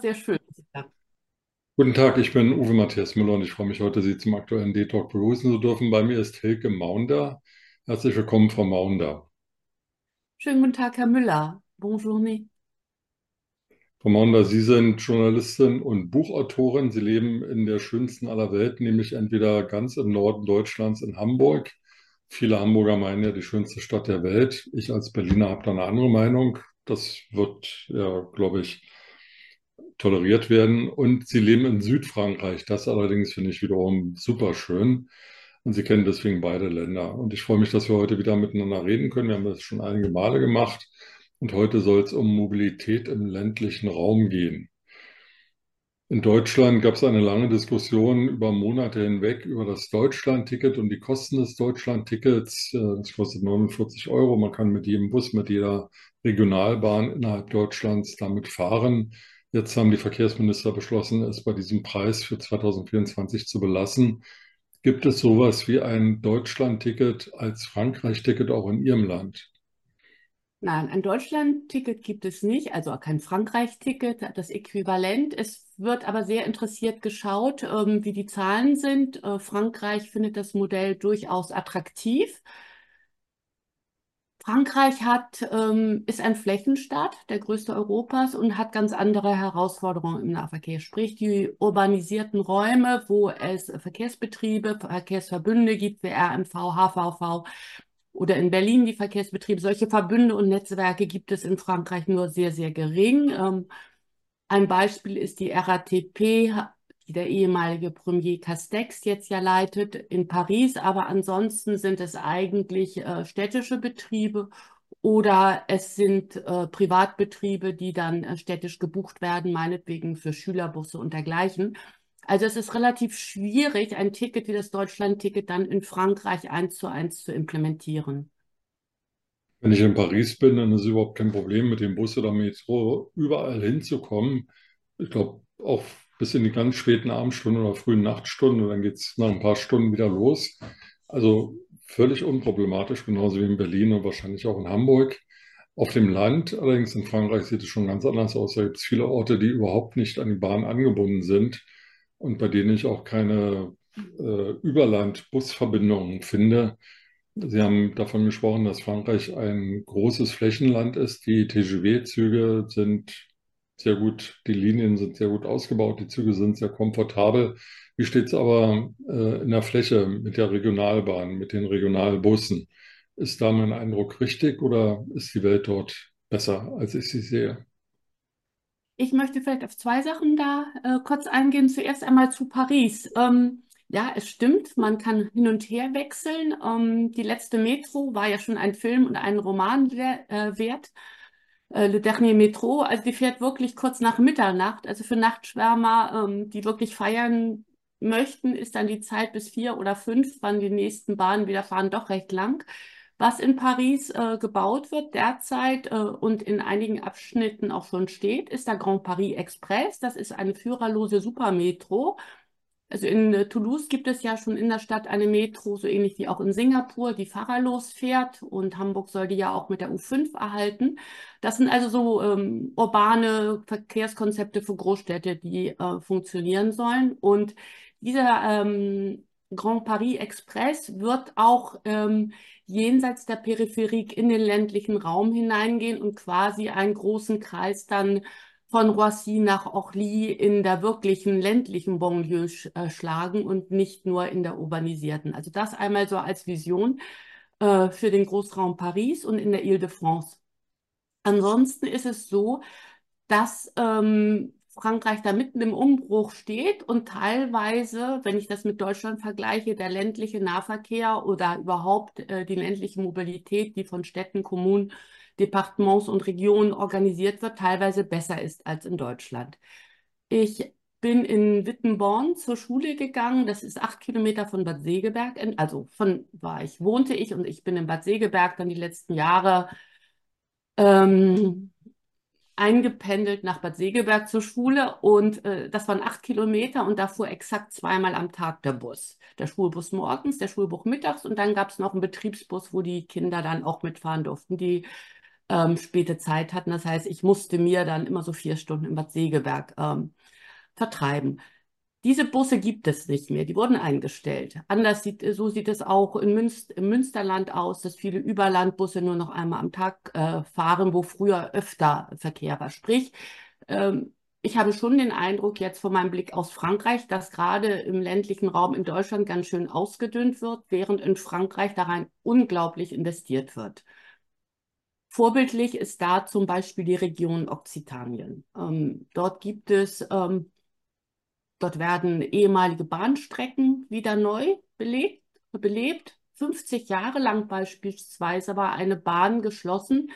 sehr schön. Guten Tag, ich bin Uwe Matthias Müller und ich freue mich heute, Sie zum aktuellen D-Talk begrüßen zu dürfen. Bei mir ist Hilke Maunder. Herzlich willkommen, Frau Maunder. Schönen guten Tag, Herr Müller. Bonjour. Frau Maunder, Sie sind Journalistin und Buchautorin. Sie leben in der schönsten aller Welten, nämlich entweder ganz im Norden Deutschlands in Hamburg. Viele Hamburger meinen ja die schönste Stadt der Welt. Ich als Berliner habe da eine andere Meinung. Das wird, ja, glaube ich, toleriert werden. Und sie leben in Südfrankreich. Das allerdings finde ich wiederum super schön. Und sie kennen deswegen beide Länder. Und ich freue mich, dass wir heute wieder miteinander reden können. Wir haben das schon einige Male gemacht. Und heute soll es um Mobilität im ländlichen Raum gehen. In Deutschland gab es eine lange Diskussion über Monate hinweg über das Deutschland-Ticket und die Kosten des Deutschland-Tickets. Das kostet 49 Euro. Man kann mit jedem Bus, mit jeder Regionalbahn innerhalb Deutschlands damit fahren. Jetzt haben die Verkehrsminister beschlossen, es bei diesem Preis für 2024 zu belassen. Gibt es sowas wie ein Deutschland-Ticket als Frankreich-Ticket auch in Ihrem Land? Nein, ein Deutschland-Ticket gibt es nicht, also kein Frankreich-Ticket, das Äquivalent. Es wird aber sehr interessiert geschaut, ähm, wie die Zahlen sind. Äh, Frankreich findet das Modell durchaus attraktiv. Frankreich hat, ähm, ist ein Flächenstaat, der größte Europas und hat ganz andere Herausforderungen im Nahverkehr. Sprich, die urbanisierten Räume, wo es Verkehrsbetriebe, Verkehrsverbünde gibt, wie RMV, HVV oder in Berlin die Verkehrsbetriebe. Solche Verbünde und Netzwerke gibt es in Frankreich nur sehr, sehr gering. Ähm, ein Beispiel ist die RATP, die der ehemalige Premier Castex jetzt ja leitet, in Paris. Aber ansonsten sind es eigentlich äh, städtische Betriebe oder es sind äh, Privatbetriebe, die dann äh, städtisch gebucht werden, meinetwegen für Schülerbusse und dergleichen. Also es ist relativ schwierig, ein Ticket wie das Deutschland-Ticket dann in Frankreich eins zu eins zu implementieren. Wenn ich in Paris bin, dann ist es überhaupt kein Problem, mit dem Bus oder Metro überall hinzukommen. Ich glaube, auch bis in die ganz späten Abendstunden oder frühen Nachtstunden und dann geht es nach ein paar Stunden wieder los. Also völlig unproblematisch, genauso wie in Berlin und wahrscheinlich auch in Hamburg. Auf dem Land, allerdings in Frankreich sieht es schon ganz anders aus. Da gibt es viele Orte, die überhaupt nicht an die Bahn angebunden sind und bei denen ich auch keine äh, Überland-Busverbindungen finde. Sie haben davon gesprochen, dass Frankreich ein großes Flächenland ist. Die TGV-Züge sind sehr gut, die Linien sind sehr gut ausgebaut, die Züge sind sehr komfortabel. Wie steht es aber äh, in der Fläche mit der Regionalbahn, mit den Regionalbussen? Ist da mein Eindruck richtig oder ist die Welt dort besser, als ich sie sehe? Ich möchte vielleicht auf zwei Sachen da äh, kurz eingehen. Zuerst einmal zu Paris. Ähm, ja, es stimmt, man kann hin und her wechseln. Ähm, die letzte Metro war ja schon ein Film und ein Roman äh, wert äh, Le Dernier Métro. Also die fährt wirklich kurz nach Mitternacht. Also für Nachtschwärmer, ähm, die wirklich feiern möchten, ist dann die Zeit bis vier oder fünf, wann die nächsten Bahnen wieder fahren, doch recht lang. Was in Paris äh, gebaut wird derzeit äh, und in einigen Abschnitten auch schon steht, ist der Grand Paris Express. Das ist eine führerlose Supermetro also in äh, Toulouse gibt es ja schon in der Stadt eine Metro, so ähnlich wie auch in Singapur, die fahrerlos fährt. Und Hamburg soll die ja auch mit der U5 erhalten. Das sind also so ähm, urbane Verkehrskonzepte für Großstädte, die äh, funktionieren sollen. Und dieser ähm, Grand Paris Express wird auch ähm, jenseits der Peripherie in den ländlichen Raum hineingehen und quasi einen großen Kreis dann von Roissy nach Orly in der wirklichen ländlichen Banlieue sch äh, schlagen und nicht nur in der urbanisierten. Also das einmal so als Vision äh, für den Großraum Paris und in der Ile-de-France. Ansonsten ist es so, dass ähm, Frankreich da mitten im Umbruch steht und teilweise, wenn ich das mit Deutschland vergleiche, der ländliche Nahverkehr oder überhaupt äh, die ländliche Mobilität, die von Städten, Kommunen Departements und Regionen organisiert wird, teilweise besser ist als in Deutschland. Ich bin in Wittenborn zur Schule gegangen. Das ist acht Kilometer von Bad Segeberg. Also von war ich, wohnte ich und ich bin in Bad Segeberg dann die letzten Jahre ähm, eingependelt nach Bad Segeberg zur Schule und äh, das waren acht Kilometer und da fuhr exakt zweimal am Tag der Bus. Der Schulbus morgens, der Schulbus mittags und dann gab es noch einen Betriebsbus, wo die Kinder dann auch mitfahren durften. Die ähm, späte Zeit hatten. Das heißt, ich musste mir dann immer so vier Stunden im Bad Segeberg ähm, vertreiben. Diese Busse gibt es nicht mehr, die wurden eingestellt. Anders sieht, so sieht es auch in Münster, im Münsterland aus, dass viele Überlandbusse nur noch einmal am Tag äh, fahren, wo früher öfter Verkehr war. Sprich, ähm, ich habe schon den Eindruck jetzt von meinem Blick aus Frankreich, dass gerade im ländlichen Raum in Deutschland ganz schön ausgedünnt wird, während in Frankreich daran unglaublich investiert wird. Vorbildlich ist da zum Beispiel die Region Okzitanien. Ähm, dort gibt es, ähm, dort werden ehemalige Bahnstrecken wieder neu belebt, belebt. 50 Jahre lang beispielsweise war eine Bahn geschlossen,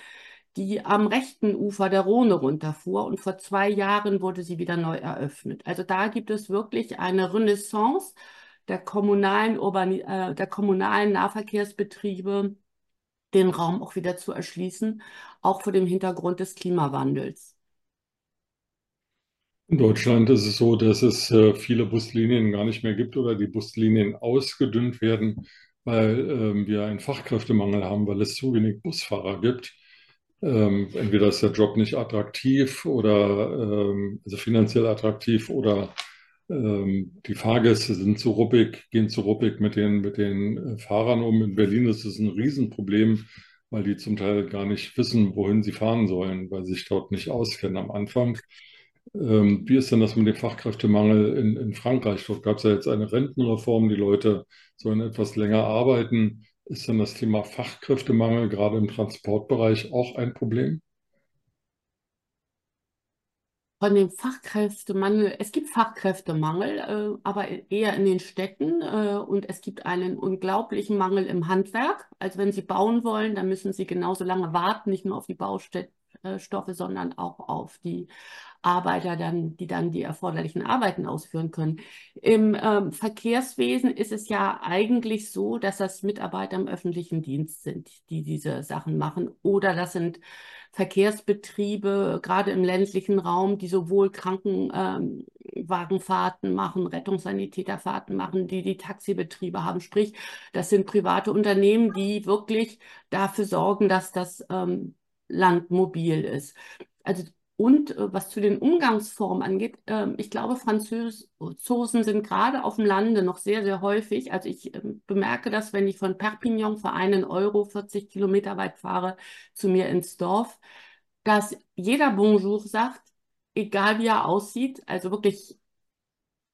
die am rechten Ufer der Rhone runterfuhr und vor zwei Jahren wurde sie wieder neu eröffnet. Also da gibt es wirklich eine Renaissance der kommunalen, Urbani äh, der kommunalen Nahverkehrsbetriebe, den Raum auch wieder zu erschließen, auch vor dem Hintergrund des Klimawandels. In Deutschland ist es so, dass es äh, viele Buslinien gar nicht mehr gibt oder die Buslinien ausgedünnt werden, weil äh, wir einen Fachkräftemangel haben, weil es zu wenig Busfahrer gibt. Ähm, entweder ist der Job nicht attraktiv oder ähm, also finanziell attraktiv oder ähm, die Fahrgäste sind zu ruppig, gehen zu ruppig mit den, mit den äh, Fahrern um. In Berlin ist es ein Riesenproblem, weil die zum Teil gar nicht wissen, wohin sie fahren sollen, weil sie sich dort nicht auskennen am Anfang. Ähm, wie ist denn das mit dem Fachkräftemangel in, in Frankreich? Dort gab es ja jetzt eine Rentenreform, die Leute sollen etwas länger arbeiten. Ist denn das Thema Fachkräftemangel gerade im Transportbereich auch ein Problem? Von dem Fachkräftemangel, es gibt Fachkräftemangel, äh, aber eher in den Städten äh, und es gibt einen unglaublichen Mangel im Handwerk. Also wenn Sie bauen wollen, dann müssen Sie genauso lange warten, nicht nur auf die Baustoffe, sondern auch auf die Arbeiter dann, die dann die erforderlichen Arbeiten ausführen können. Im ähm, Verkehrswesen ist es ja eigentlich so, dass das Mitarbeiter im öffentlichen Dienst sind, die diese Sachen machen. Oder das sind Verkehrsbetriebe, gerade im ländlichen Raum, die sowohl Krankenwagenfahrten machen, Rettungssanitäterfahrten machen, die die Taxibetriebe haben. Sprich, das sind private Unternehmen, die wirklich dafür sorgen, dass das ähm, Land mobil ist. Also und äh, was zu den Umgangsformen angeht, äh, ich glaube, Franzosen sind gerade auf dem Lande noch sehr, sehr häufig. Also ich äh, bemerke das, wenn ich von Perpignan für einen Euro 40 Kilometer weit fahre zu mir ins Dorf, dass jeder Bonjour sagt, egal wie er aussieht, also wirklich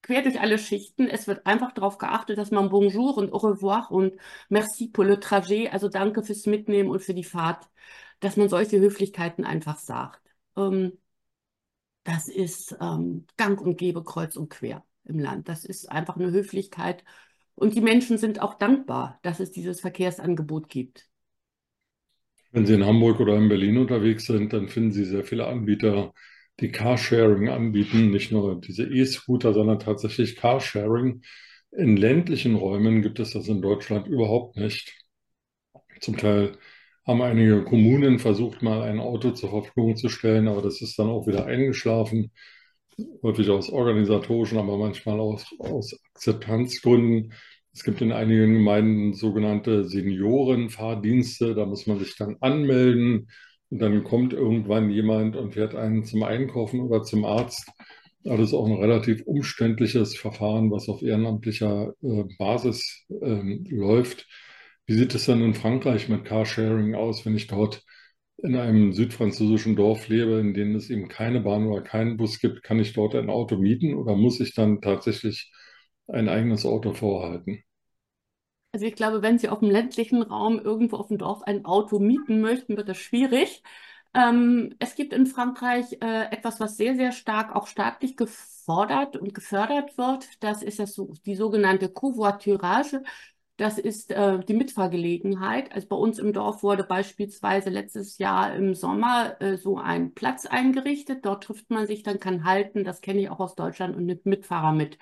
quer durch alle Schichten. Es wird einfach darauf geachtet, dass man Bonjour und Au revoir und Merci pour le trajet, also danke fürs Mitnehmen und für die Fahrt, dass man solche Höflichkeiten einfach sagt. Ähm, das ist ähm, gang und gäbe kreuz und quer im Land. Das ist einfach eine Höflichkeit. Und die Menschen sind auch dankbar, dass es dieses Verkehrsangebot gibt. Wenn Sie in Hamburg oder in Berlin unterwegs sind, dann finden Sie sehr viele Anbieter, die Carsharing anbieten. Nicht nur diese E-Scooter, sondern tatsächlich Carsharing. In ländlichen Räumen gibt es das in Deutschland überhaupt nicht. Zum Teil haben einige Kommunen versucht, mal ein Auto zur Verfügung zu stellen, aber das ist dann auch wieder eingeschlafen, häufig aus organisatorischen, aber manchmal aus, aus Akzeptanzgründen. Es gibt in einigen Gemeinden sogenannte Seniorenfahrdienste, da muss man sich dann anmelden und dann kommt irgendwann jemand und fährt einen zum Einkaufen oder zum Arzt. Das ist auch ein relativ umständliches Verfahren, was auf ehrenamtlicher äh, Basis äh, läuft. Wie sieht es dann in Frankreich mit Carsharing aus, wenn ich dort in einem südfranzösischen Dorf lebe, in dem es eben keine Bahn oder keinen Bus gibt? Kann ich dort ein Auto mieten oder muss ich dann tatsächlich ein eigenes Auto vorhalten? Also ich glaube, wenn Sie auf dem ländlichen Raum irgendwo auf dem Dorf ein Auto mieten möchten, wird das schwierig. Ähm, es gibt in Frankreich äh, etwas, was sehr, sehr stark auch staatlich gefordert und gefördert wird. Das ist das die sogenannte Covoiturage. Das ist äh, die Mitfahrgelegenheit. Also bei uns im Dorf wurde beispielsweise letztes Jahr im Sommer äh, so ein Platz eingerichtet. Dort trifft man sich, dann kann halten. Das kenne ich auch aus Deutschland und nimmt Mitfahrer mit.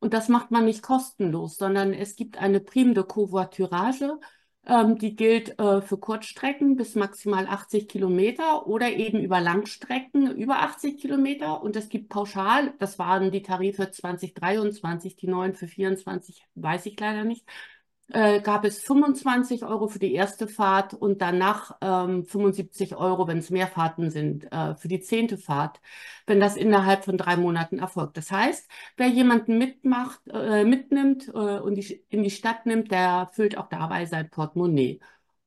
Und das macht man nicht kostenlos, sondern es gibt eine Prime de Covoiturage. Ähm, die gilt äh, für Kurzstrecken bis maximal 80 Kilometer oder eben über Langstrecken über 80 Kilometer. Und es gibt pauschal, das waren die Tarife 2023, die neuen für 24, weiß ich leider nicht äh, gab es 25 Euro für die erste Fahrt und danach ähm, 75 Euro, wenn es mehr Fahrten sind, äh, für die zehnte Fahrt, wenn das innerhalb von drei Monaten erfolgt. Das heißt, wer jemanden mitmacht, äh, mitnimmt äh, und die, in die Stadt nimmt, der füllt auch dabei sein Portemonnaie.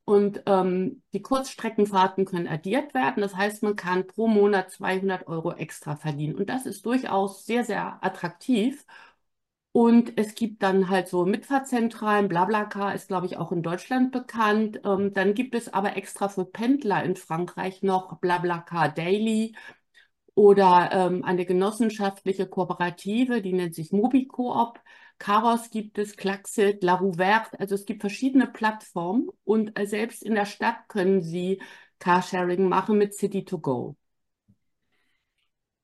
Und ähm, die Kurzstreckenfahrten können addiert werden. Das heißt, man kann pro Monat 200 Euro extra verdienen. Und das ist durchaus sehr, sehr attraktiv. Und es gibt dann halt so Mitfahrzentralen, BlaBlaCar ist, glaube ich, auch in Deutschland bekannt. Ähm, dann gibt es aber extra für Pendler in Frankreich noch BlaBlaCar Daily oder ähm, eine genossenschaftliche Kooperative, die nennt sich MobiCoop. Caros gibt es, Klaxit, La Rouverte, also es gibt verschiedene Plattformen und äh, selbst in der Stadt können Sie Carsharing machen mit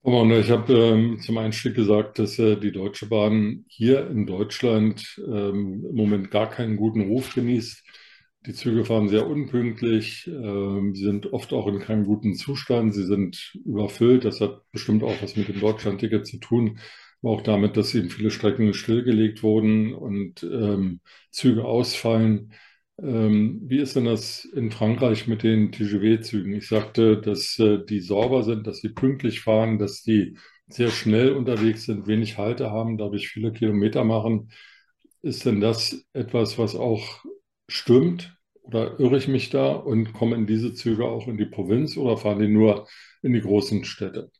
City2Go. Ich habe ähm, zum Einstieg gesagt, dass äh, die Deutsche Bahn hier in Deutschland ähm, im Moment gar keinen guten Ruf genießt. Die Züge fahren sehr unpünktlich, ähm, sie sind oft auch in keinem guten Zustand, sie sind überfüllt. Das hat bestimmt auch was mit dem Deutschlandticket zu tun, aber auch damit, dass eben viele Strecken stillgelegt wurden und ähm, Züge ausfallen. Ähm, wie ist denn das in Frankreich mit den TGV-Zügen? Ich sagte, dass äh, die sauber sind, dass sie pünktlich fahren, dass die sehr schnell unterwegs sind, wenig Halte haben, dadurch viele Kilometer machen. Ist denn das etwas, was auch stimmt? Oder irre ich mich da und kommen diese Züge auch in die Provinz oder fahren die nur in die großen Städte?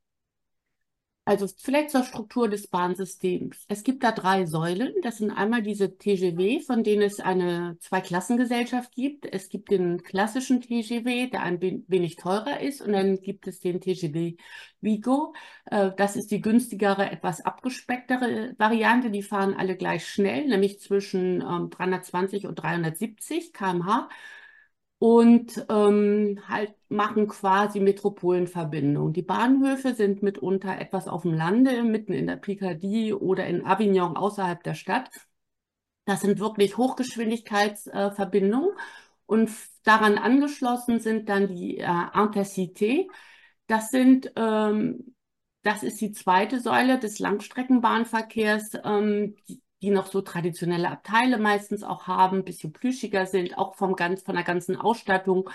Also vielleicht zur Struktur des Bahnsystems. Es gibt da drei Säulen. Das sind einmal diese TGW, von denen es eine Zweiklassengesellschaft gibt. Es gibt den klassischen TGW, der ein wenig teurer ist. Und dann gibt es den TGW Vigo. Äh, das ist die günstigere, etwas abgespecktere Variante. Die fahren alle gleich schnell, nämlich zwischen 320 ähm, und 370 km/h und ähm, halt machen quasi Metropolenverbindungen. Die Bahnhöfe sind mitunter etwas auf dem Lande, mitten in der Picardie oder in Avignon außerhalb der Stadt. Das sind wirklich Hochgeschwindigkeitsverbindungen. Äh, und daran angeschlossen sind dann die äh, Intercité. Das sind ähm, das ist die zweite Säule des Langstreckenbahnverkehrs. Ähm, die, die noch so traditionelle Abteile meistens auch haben, ein bisschen plüschiger sind, auch vom ganz, von der ganzen Ausstattung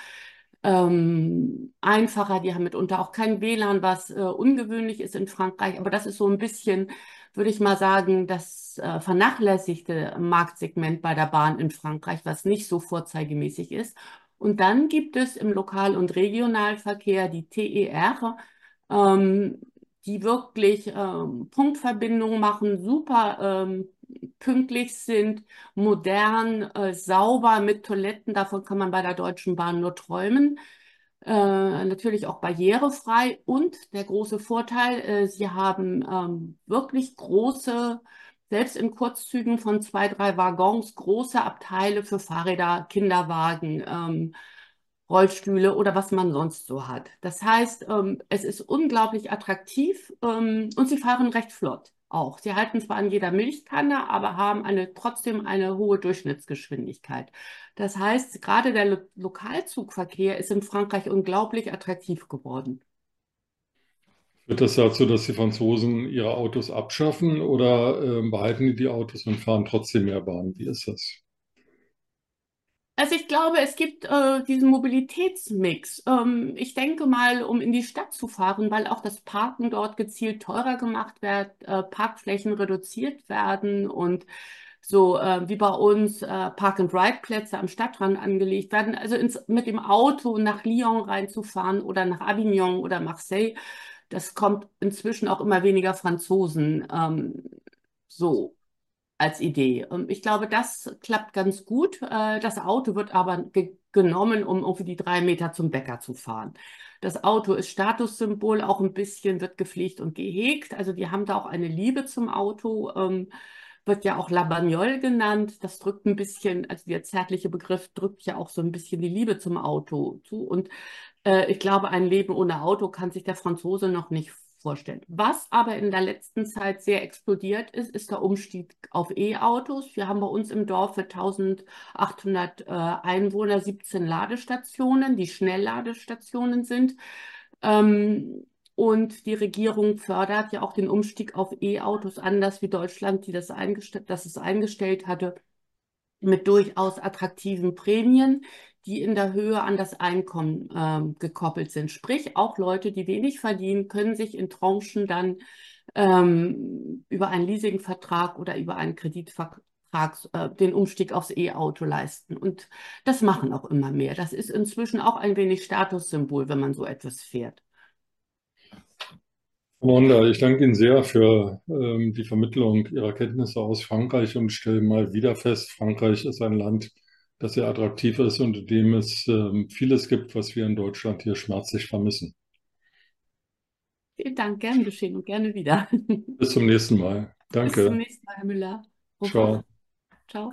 ähm, einfacher. Die haben mitunter auch kein WLAN, was äh, ungewöhnlich ist in Frankreich. Aber das ist so ein bisschen, würde ich mal sagen, das äh, vernachlässigte Marktsegment bei der Bahn in Frankreich, was nicht so vorzeigemäßig ist. Und dann gibt es im Lokal- und Regionalverkehr die TER. Ähm, die wirklich ähm, Punktverbindungen machen, super ähm, pünktlich sind, modern, äh, sauber mit Toiletten. Davon kann man bei der Deutschen Bahn nur träumen. Äh, natürlich auch barrierefrei und der große Vorteil, äh, sie haben ähm, wirklich große, selbst in Kurzzügen von zwei, drei Waggons, große Abteile für Fahrräder, Kinderwagen, ähm, Rollstühle oder was man sonst so hat. Das heißt, ähm, es ist unglaublich attraktiv ähm, und sie fahren recht flott auch. Sie halten zwar an jeder Milchkanne, aber haben eine, trotzdem eine hohe Durchschnittsgeschwindigkeit. Das heißt, gerade der Lo Lokalzugverkehr ist in Frankreich unglaublich attraktiv geworden. Führt das dazu, dass die Franzosen ihre Autos abschaffen oder äh, behalten die die Autos und fahren trotzdem mehr Bahn? Wie ist das? Also ich glaube, es gibt äh, diesen Mobilitätsmix. Ähm, ich denke mal, um in die Stadt zu fahren, weil auch das Parken dort gezielt teurer gemacht wird, äh, Parkflächen reduziert werden und so äh, wie bei uns äh, Park-and-Ride-Plätze am Stadtrand angelegt werden. Also ins, mit dem Auto nach Lyon reinzufahren oder nach Avignon oder Marseille, das kommt inzwischen auch immer weniger Franzosen ähm, so als Idee. Und ich glaube, das klappt ganz gut. Äh, das Auto wird aber ge genommen, um irgendwie die drei Meter zum Bäcker zu fahren. Das Auto ist Statussymbol, auch ein bisschen wird gepflegt und gehegt. Also die haben da auch eine Liebe zum Auto. Ähm, wird ja auch La Bagnole genannt. Das drückt ein bisschen, also der zärtliche Begriff drückt ja auch so ein bisschen die Liebe zum Auto zu. Und äh, ich glaube, ein Leben ohne Auto kann sich der Franzose noch nicht vorstellen. Was aber in der letzten Zeit sehr explodiert ist, ist der Umstieg auf E-Autos. Wir haben bei uns im Dorf für 1800 äh, Einwohner 17 Ladestationen, die Schnellladestationen sind. Ähm, und die Regierung fördert ja auch den Umstieg auf E-Autos anders wie Deutschland, die das, eingestellt, das es eingestellt hatte. mit durchaus attraktiven Prämien, die in der Höhe an das Einkommen ähm, gekoppelt sind. Sprich, auch Leute, die wenig verdienen, können sich in Tranchen dann ähm, über einen Leasingvertrag oder über einen Kreditvertrag äh, den Umstieg aufs E-Auto leisten. Und das machen auch immer mehr. Das ist inzwischen auch ein wenig Statussymbol, wenn man so etwas fährt. Wanda, ich danke Ihnen sehr für ähm, die Vermittlung Ihrer Kenntnisse aus Frankreich und stelle mal wieder fest, Frankreich ist ein Land, das sehr attraktiv ist und in dem es ähm, vieles gibt, was wir in Deutschland hier schmerzlich vermissen. Vielen Dank, gern geschehen und gerne wieder. Bis zum nächsten Mal. Danke. Bis zum nächsten Mal, Herr Müller. Ciao. Ciao.